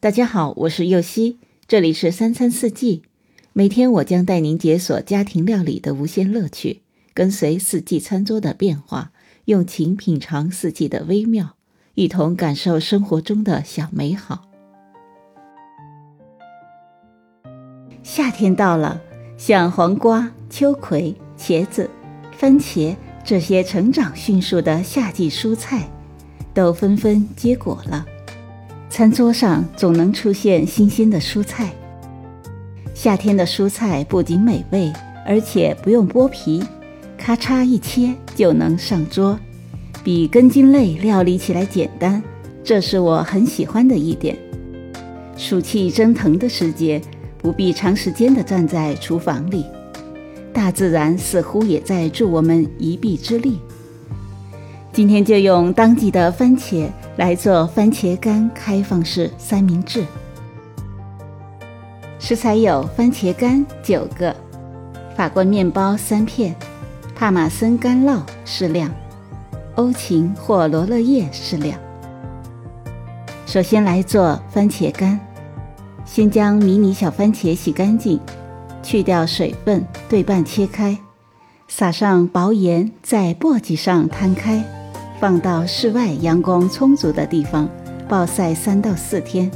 大家好，我是右希，这里是三餐四季。每天我将带您解锁家庭料理的无限乐趣，跟随四季餐桌的变化，用情品尝四季的微妙，一同感受生活中的小美好。夏天到了，像黄瓜、秋葵、茄子、番茄这些成长迅速的夏季蔬菜，都纷纷结果了。餐桌上总能出现新鲜的蔬菜。夏天的蔬菜不仅美味，而且不用剥皮，咔嚓一切就能上桌，比根茎类料理起来简单，这是我很喜欢的一点。暑气蒸腾的时节，不必长时间的站在厨房里，大自然似乎也在助我们一臂之力。今天就用当季的番茄来做番茄干开放式三明治。食材有番茄干九个，法棍面包三片，帕玛森干酪适量，欧芹或罗勒叶适量。首先来做番茄干，先将迷你小番茄洗干净，去掉水分，对半切开，撒上薄盐，在簸箕上摊开。放到室外阳光充足的地方暴晒三到四天，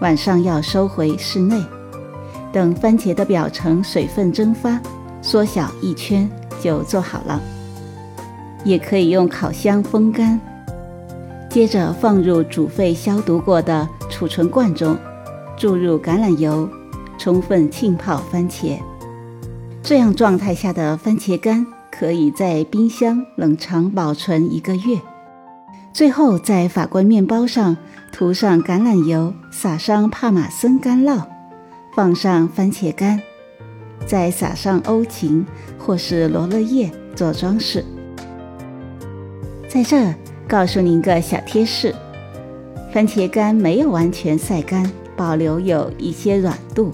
晚上要收回室内。等番茄的表层水分蒸发，缩小一圈就做好了。也可以用烤箱风干。接着放入煮沸消毒过的储存罐中，注入橄榄油，充分浸泡番茄。这样状态下的番茄干。可以在冰箱冷藏保存一个月。最后，在法棍面包上涂上橄榄油，撒上帕玛森干酪，放上番茄干，再撒上欧芹或是罗勒叶做装饰。在这告诉您个小贴士：番茄干没有完全晒干，保留有一些软度。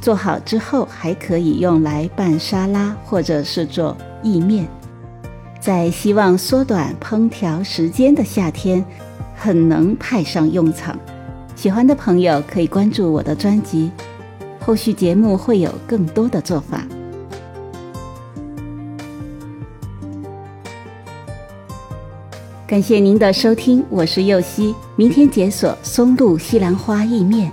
做好之后，还可以用来拌沙拉，或者是做。意面，在希望缩短烹调时间的夏天，很能派上用场。喜欢的朋友可以关注我的专辑，后续节目会有更多的做法。感谢您的收听，我是右希，明天解锁松露西兰花意面。